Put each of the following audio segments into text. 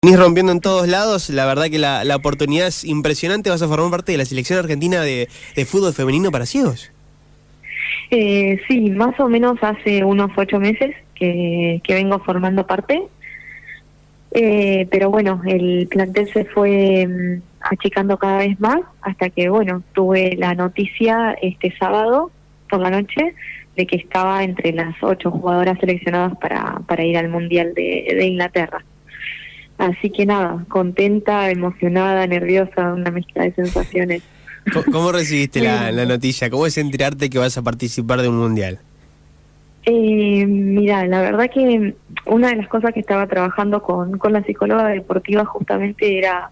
Venís rompiendo en todos lados, la verdad que la, la, oportunidad es impresionante, vas a formar parte de la selección argentina de, fútbol femenino para ciegos. Eh, sí, más o menos hace unos ocho meses que, vengo formando parte, eh, pero bueno, el plantel se fue mm, achicando cada vez más hasta que, bueno, tuve la noticia este sábado por la noche de que estaba entre las ocho jugadoras seleccionadas para, para ir al Mundial de Inglaterra. Así que nada, contenta, emocionada, nerviosa, una mezcla de sensaciones. ¿Cómo recibiste la, la, noticia? ¿Cómo es enterarte que vas a participar de un mundial? Eh, mira, la verdad que una de las cosas que estaba trabajando con, con la psicóloga deportiva justamente era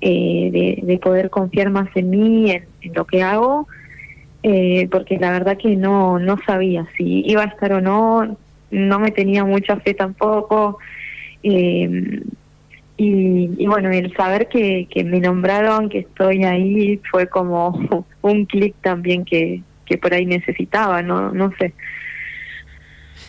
eh, de, de, poder confiar más en mí, en, en lo que hago, eh, porque la verdad que no, no sabía si iba a estar o no, no me tenía mucha fe tampoco. Eh, y, y, bueno, el saber que, que me nombraron, que estoy ahí, fue como un clic también que, que por ahí necesitaba, no, no sé.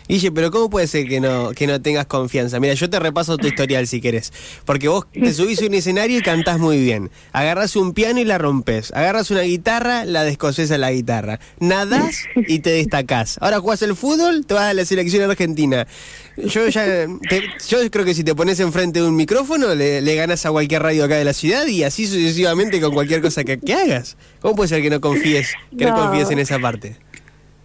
Guille, pero ¿cómo puede ser que no, que no tengas confianza? Mira, yo te repaso tu historial si querés. Porque vos te subís a un escenario y cantás muy bien. Agarras un piano y la rompes. Agarras una guitarra, la descoses a la guitarra. Nadás y te destacás. Ahora jugás el fútbol, te vas a la selección argentina. Yo ya te, yo creo que si te pones enfrente de un micrófono, le, le ganas a cualquier radio acá de la ciudad y así sucesivamente con cualquier cosa que, que hagas. ¿Cómo puede ser que no confíes, que no, no confíes en esa parte?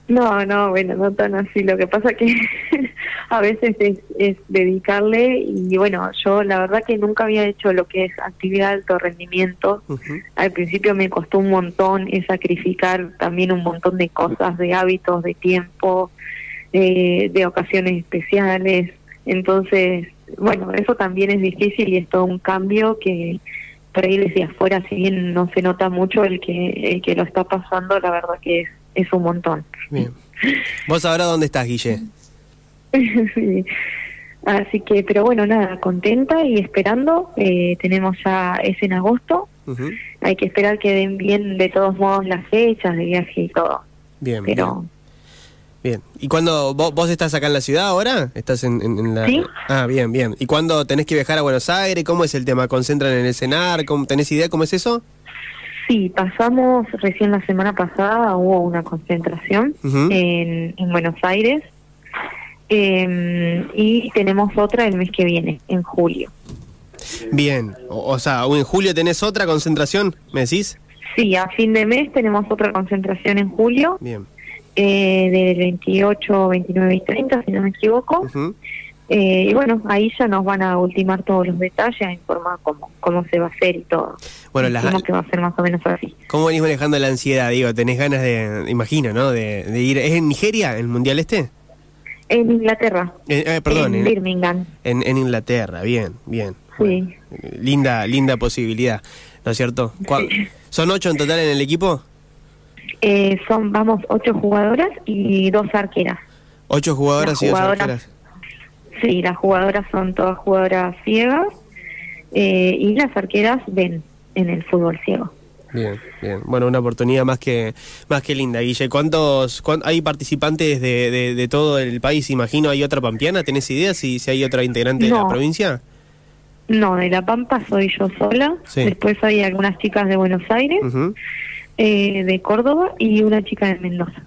No, no, bueno, no tan así. Lo que pasa que a veces es, es, dedicarle y bueno, yo la verdad que nunca había hecho lo que es actividad de alto rendimiento. Uh -huh. Al principio me costó un montón es sacrificar también un montón de cosas, de hábitos, de tiempo, de, de ocasiones especiales. Entonces, bueno, eso también es difícil y es todo un cambio que por ahí desde afuera, si bien no se nota mucho el que el que lo está pasando, la verdad que es es un montón. Bien. ¿Vos ahora dónde estás, Guille? sí. Así que, pero bueno, nada, contenta y esperando. Eh, tenemos ya, es en agosto. Uh -huh. Hay que esperar que den bien de todos modos las fechas de viaje y todo. Bien, pero... bien. Bien. ¿Y cuando vos, vos, estás acá en la ciudad ahora? ¿Estás en, en, en, la...? Sí. Ah, bien, bien. ¿Y cuándo tenés que viajar a Buenos Aires? ¿Cómo es el tema? ¿Concentran en el cenar? ¿Cómo, ¿Tenés idea cómo es eso? Sí, pasamos recién la semana pasada, hubo una concentración uh -huh. en, en, Buenos Aires eh, y tenemos otra el mes que viene, en julio. Bien, o, o, sea, ¿en julio tenés otra concentración, me decís? Sí, a fin de mes tenemos otra concentración en julio. Bien. Eh, del 28, 29 y 30, si no me equivoco. Uh -huh. Eh, y bueno, ahí ya nos van a ultimar todos los detalles, a informar cómo, cómo se va a hacer y todo. Bueno, la... que va a ser más o menos así. ¿Cómo venís manejando la ansiedad? Digo, tenés ganas de, imagino, ¿no? De, de ir. ¿Es en Nigeria el mundial este? En Inglaterra. Eh, eh, perdón. En, en Birmingham. En, en, Inglaterra, bien, bien. Sí. Bueno, linda, linda posibilidad, ¿no es cierto? Sí. ¿Son ocho en total en el equipo? Eh, son, vamos, ocho jugadoras y dos arqueras. ¿Ocho jugadoras las y jugadoras, dos arqueras? Sí, las jugadoras son todas jugadoras ciegas eh, y las arqueras ven en el fútbol ciego. Bien, bien. Bueno, una oportunidad más que más que linda, Guille. ¿Cuántos, cuántos hay participantes de, de, de, todo el país? Imagino, ¿hay otra pampeana? ¿Tenés idea si, si hay otra integrante no. de la provincia? No, de La Pampa soy yo sola. Sí. Después hay algunas chicas de Buenos Aires, uh -huh. eh, de Córdoba y una chica de Mendoza.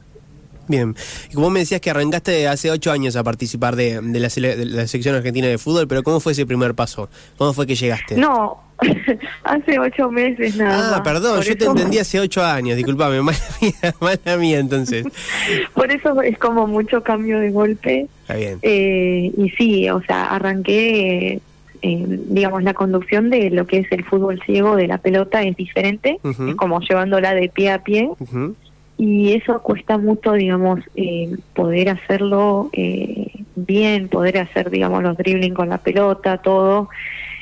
Bien, y como me decías que arrancaste hace ocho años a participar de, de, la, de, la, sección argentina de fútbol, pero ¿cómo fue ese primer paso? ¿Cómo fue que llegaste? No, hace ocho meses nada Ah, más. perdón, Por yo eso... te entendí hace ocho años, disculpame, mala mía, mala mía entonces. Por eso es como mucho cambio de golpe. Está bien. Eh, y sí, o sea, arranqué... Eh, digamos, la conducción de lo que es el fútbol ciego de la pelota es diferente, uh -huh. es como llevándola de pie a pie, uh -huh y eso cuesta mucho, digamos, eh, poder hacerlo eh, bien, poder hacer, digamos, los dribbling con la pelota, todo,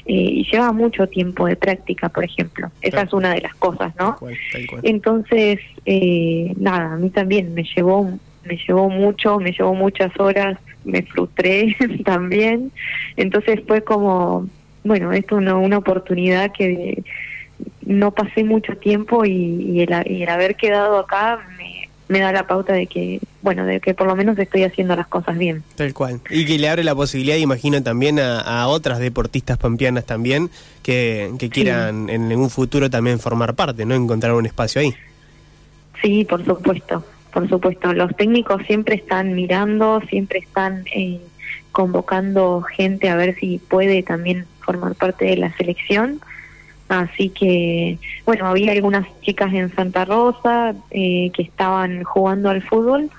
eh, y lleva mucho tiempo de práctica, por ejemplo. Esa es una de las cosas, ¿no? Tal cual, tal cual. Entonces, eh, nada, a mí también me llevó, me llevó mucho, me llevó muchas horas, me frustré también, entonces fue como, bueno, es una, una oportunidad que no pasé mucho tiempo y, y, el, y el, haber quedado acá me, me da la pauta de que, bueno, de que por lo menos estoy haciendo las cosas bien. Tal cual. Y que le abre la posibilidad, imagino, también a, otras deportistas pampeanas también que, que quieran en un futuro también formar parte, ¿no? Encontrar un espacio ahí. Sí, por supuesto, por supuesto. Los técnicos siempre están mirando, siempre están eh, convocando gente a ver si puede también formar parte de la selección. Así que, bueno, había algunas chicas en Santa Rosa eh, que estaban jugando al fútbol,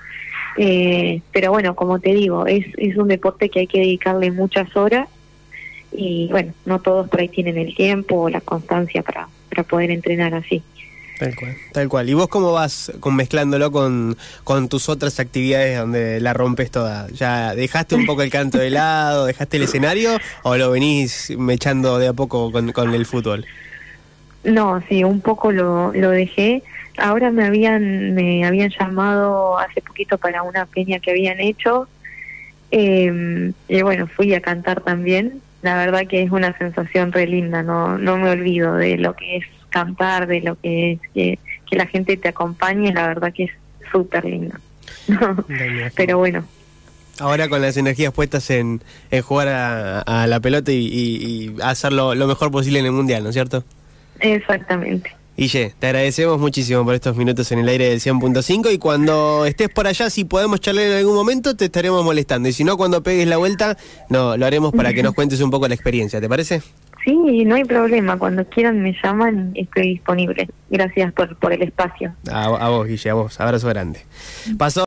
eh, pero bueno, como te digo, es, es un deporte que hay que dedicarle muchas horas y bueno, no todos por ahí tienen el tiempo o la constancia para, para poder entrenar así. Tal cual, tal cual. ¿Y vos cómo vas con mezclándolo con, con tus otras actividades donde la rompes toda? ¿Ya dejaste un poco el canto de lado, dejaste el escenario o lo venís mechando de a poco con, con el fútbol? No, sí, un poco lo, lo dejé. Ahora me habían me habían llamado hace poquito para una peña que habían hecho eh, y bueno, fui a cantar también. La verdad que es una sensación re linda, no no me olvido de lo que es cantar, de lo que es que, la gente te acompañe, la verdad que es súper lindo. Pero bueno. Ahora con las energías puestas en, en jugar a, la pelota y, y, hacer lo, mejor posible en el Mundial, ¿no es cierto? Exactamente. Ille, te agradecemos muchísimo por estos minutos en el aire del 100.5 y cuando estés por allá, si podemos charlar en algún momento, te estaremos molestando. Y si no, cuando pegues la vuelta, no, lo haremos para que nos cuentes un poco la experiencia, ¿te parece? Sí, no hay problema. Cuando quieran me llaman, estoy disponible. Gracias por, por el espacio. A, a vos, Guille, a vos. Abrazo grande. Pasó